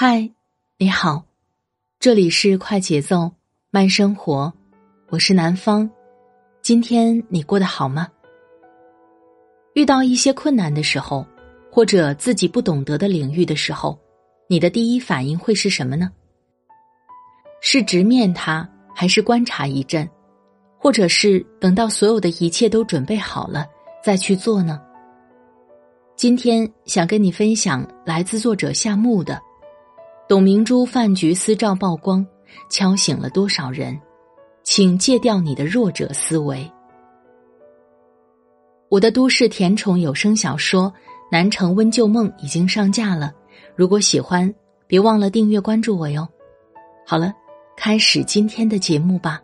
嗨，你好，这里是快节奏慢生活，我是南方。今天你过得好吗？遇到一些困难的时候，或者自己不懂得的领域的时候，你的第一反应会是什么呢？是直面它，还是观察一阵，或者是等到所有的一切都准备好了再去做呢？今天想跟你分享来自作者夏木的。董明珠饭局私照曝光，敲醒了多少人？请戒掉你的弱者思维。我的都市甜宠有声小说《南城温旧梦》已经上架了，如果喜欢，别忘了订阅关注我哟。好了，开始今天的节目吧。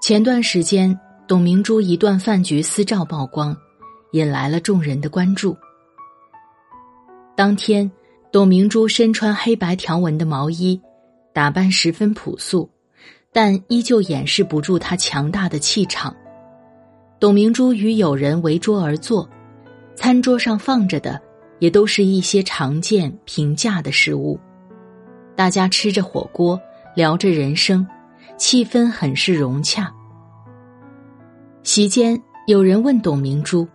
前段时间，董明珠一段饭局私照曝光，引来了众人的关注。当天，董明珠身穿黑白条纹的毛衣，打扮十分朴素，但依旧掩饰不住她强大的气场。董明珠与友人围桌而坐，餐桌上放着的也都是一些常见平价的食物。大家吃着火锅，聊着人生，气氛很是融洽。席间，有人问董明珠：“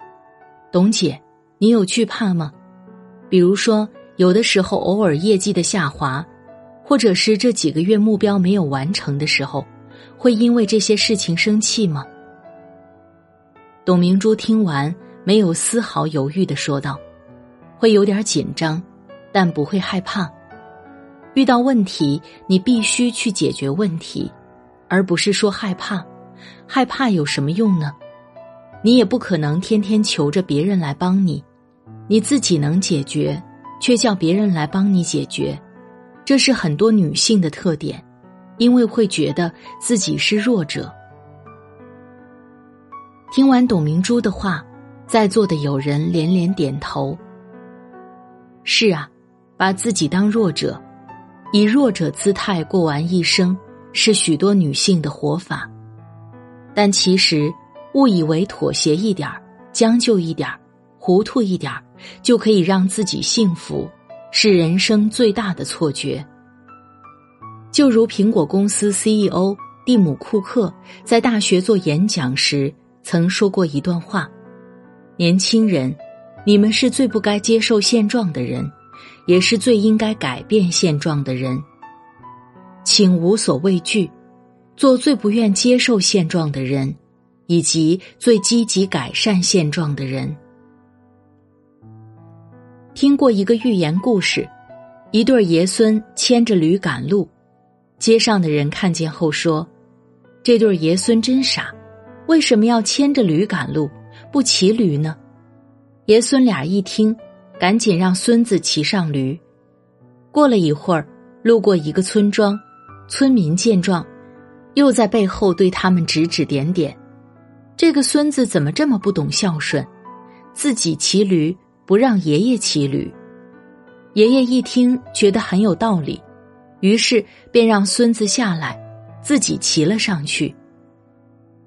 董姐，你有惧怕吗？”比如说，有的时候偶尔业绩的下滑，或者是这几个月目标没有完成的时候，会因为这些事情生气吗？董明珠听完，没有丝毫犹豫的说道：“会有点紧张，但不会害怕。遇到问题，你必须去解决问题，而不是说害怕。害怕有什么用呢？你也不可能天天求着别人来帮你。”你自己能解决，却叫别人来帮你解决，这是很多女性的特点，因为会觉得自己是弱者。听完董明珠的话，在座的有人连连点头。是啊，把自己当弱者，以弱者姿态过完一生，是许多女性的活法。但其实，误以为妥协一点儿将就一点儿糊涂一点儿就可以让自己幸福，是人生最大的错觉。就如苹果公司 CEO 蒂姆·库克在大学做演讲时曾说过一段话：“年轻人，你们是最不该接受现状的人，也是最应该改变现状的人。请无所畏惧，做最不愿接受现状的人，以及最积极改善现状的人。”听过一个寓言故事，一对爷孙牵着驴赶路，街上的人看见后说：“这对爷孙真傻，为什么要牵着驴赶路，不骑驴呢？”爷孙俩一听，赶紧让孙子骑上驴。过了一会儿，路过一个村庄，村民见状，又在背后对他们指指点点：“这个孙子怎么这么不懂孝顺，自己骑驴？”不让爷爷骑驴，爷爷一听觉得很有道理，于是便让孙子下来，自己骑了上去。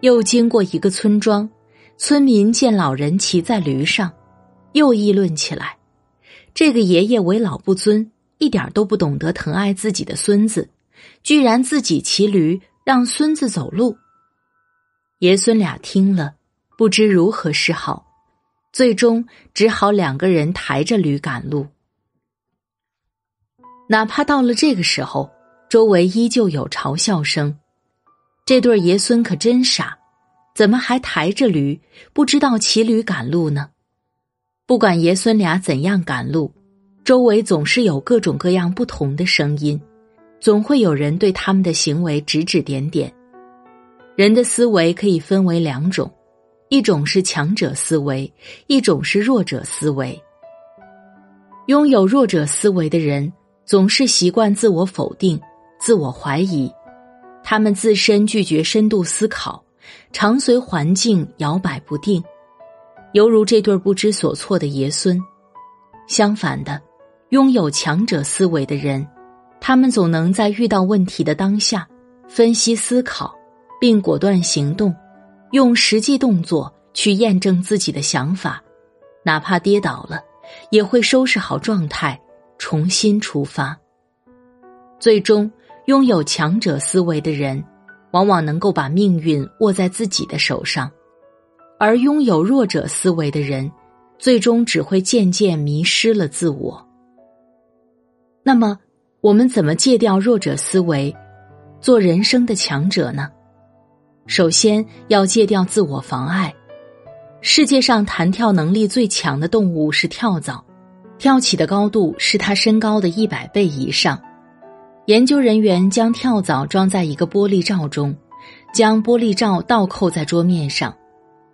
又经过一个村庄，村民见老人骑在驴上，又议论起来：这个爷爷为老不尊，一点都不懂得疼爱自己的孙子，居然自己骑驴让孙子走路。爷孙俩听了，不知如何是好。最终只好两个人抬着驴赶路，哪怕到了这个时候，周围依旧有嘲笑声。这对爷孙可真傻，怎么还抬着驴，不知道骑驴赶路呢？不管爷孙俩怎样赶路，周围总是有各种各样不同的声音，总会有人对他们的行为指指点点。人的思维可以分为两种，一种是强者思维，一种是弱者思维。拥有弱者思维的人，总是习惯自我否定、自我怀疑，他们自身拒绝深度思考，常随环境摇摆不定，犹如这对不知所措的爷孙。相反的，拥有强者思维的人，他们总能在遇到问题的当下，分析思考，并果断行动，用实际动作去验证自己的想法，哪怕跌倒了。也会收拾好状态，重新出发。最终，拥有强者思维的人，往往能够把命运握在自己的手上；而拥有弱者思维的人，最终只会渐渐迷失了自我。那么，我们怎么戒掉弱者思维，做人生的强者呢？首先要戒掉自我妨碍。世界上弹跳能力最强的动物是跳蚤，跳起的高度是它身高的一百倍以上。研究人员将跳蚤装在一个玻璃罩中，将玻璃罩倒扣在桌面上，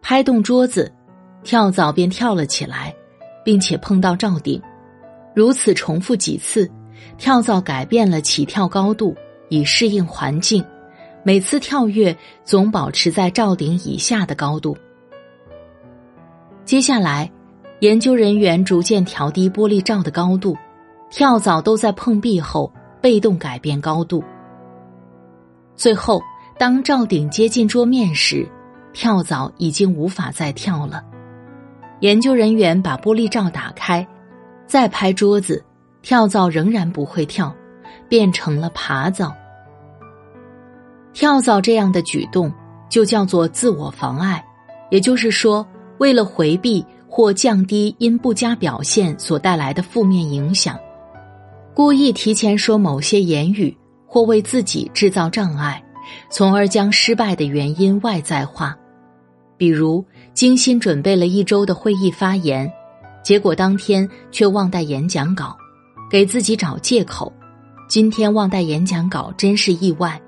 拍动桌子，跳蚤便跳了起来，并且碰到罩顶。如此重复几次，跳蚤改变了起跳高度，以适应环境，每次跳跃总保持在罩顶以下的高度。接下来，研究人员逐渐调低玻璃罩的高度，跳蚤都在碰壁后被动改变高度。最后，当罩顶接近桌面时，跳蚤已经无法再跳了。研究人员把玻璃罩打开，再拍桌子，跳蚤仍然不会跳，变成了爬蚤。跳蚤这样的举动就叫做自我妨碍，也就是说。为了回避或降低因不佳表现所带来的负面影响，故意提前说某些言语，或为自己制造障碍，从而将失败的原因外在化。比如，精心准备了一周的会议发言，结果当天却忘带演讲稿，给自己找借口：“今天忘带演讲稿真是意外，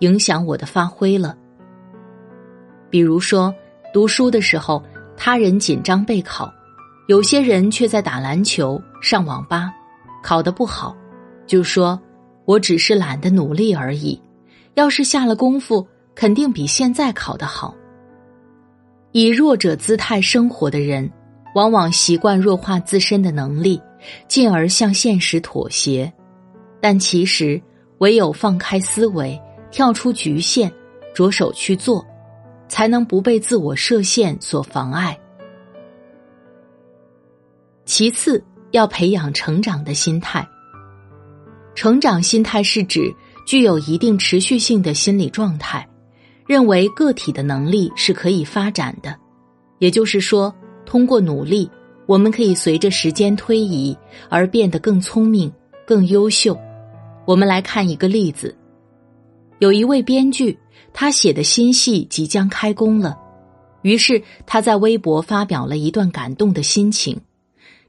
影响我的发挥了。”比如说，读书的时候。他人紧张备考，有些人却在打篮球、上网吧，考得不好，就说：“我只是懒得努力而已。要是下了功夫，肯定比现在考得好。”以弱者姿态生活的人，往往习惯弱化自身的能力，进而向现实妥协。但其实，唯有放开思维，跳出局限，着手去做。才能不被自我设限所妨碍。其次，要培养成长的心态。成长心态是指具有一定持续性的心理状态，认为个体的能力是可以发展的。也就是说，通过努力，我们可以随着时间推移而变得更聪明、更优秀。我们来看一个例子：有一位编剧。他写的新戏即将开工了，于是他在微博发表了一段感动的心情。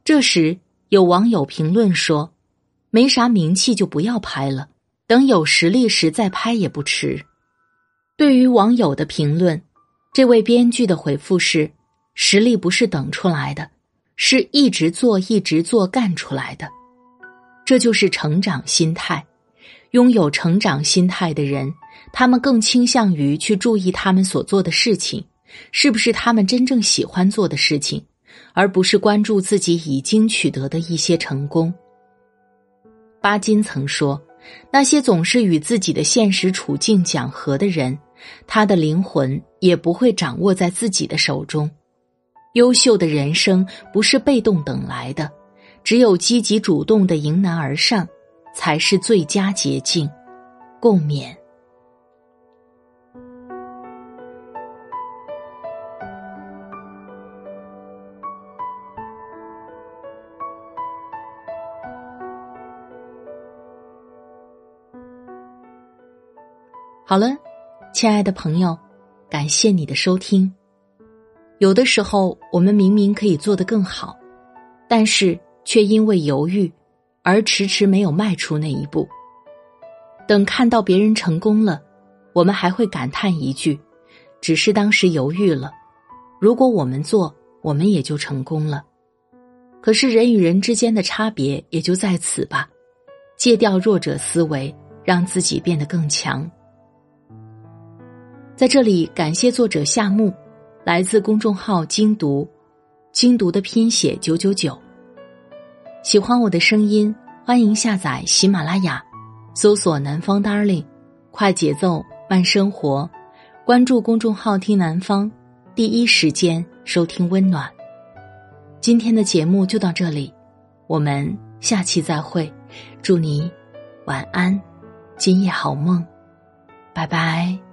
这时，有网友评论说：“没啥名气就不要拍了，等有实力时再拍也不迟。”对于网友的评论，这位编剧的回复是：“实力不是等出来的，是一直做、一直做干出来的。”这就是成长心态。拥有成长心态的人。他们更倾向于去注意他们所做的事情，是不是他们真正喜欢做的事情，而不是关注自己已经取得的一些成功。巴金曾说：“那些总是与自己的现实处境讲和的人，他的灵魂也不会掌握在自己的手中。优秀的人生不是被动等来的，只有积极主动的迎难而上，才是最佳捷径。”共勉。好了，亲爱的朋友，感谢你的收听。有的时候，我们明明可以做得更好，但是却因为犹豫而迟迟没有迈出那一步。等看到别人成功了，我们还会感叹一句：“只是当时犹豫了。如果我们做，我们也就成功了。”可是人与人之间的差别也就在此吧。戒掉弱者思维，让自己变得更强。在这里，感谢作者夏木，来自公众号“精读”，精读的拼写九九九。喜欢我的声音，欢迎下载喜马拉雅，搜索“南方 Darling”，快节奏慢生活，关注公众号“听南方”，第一时间收听温暖。今天的节目就到这里，我们下期再会。祝你晚安，今夜好梦，拜拜。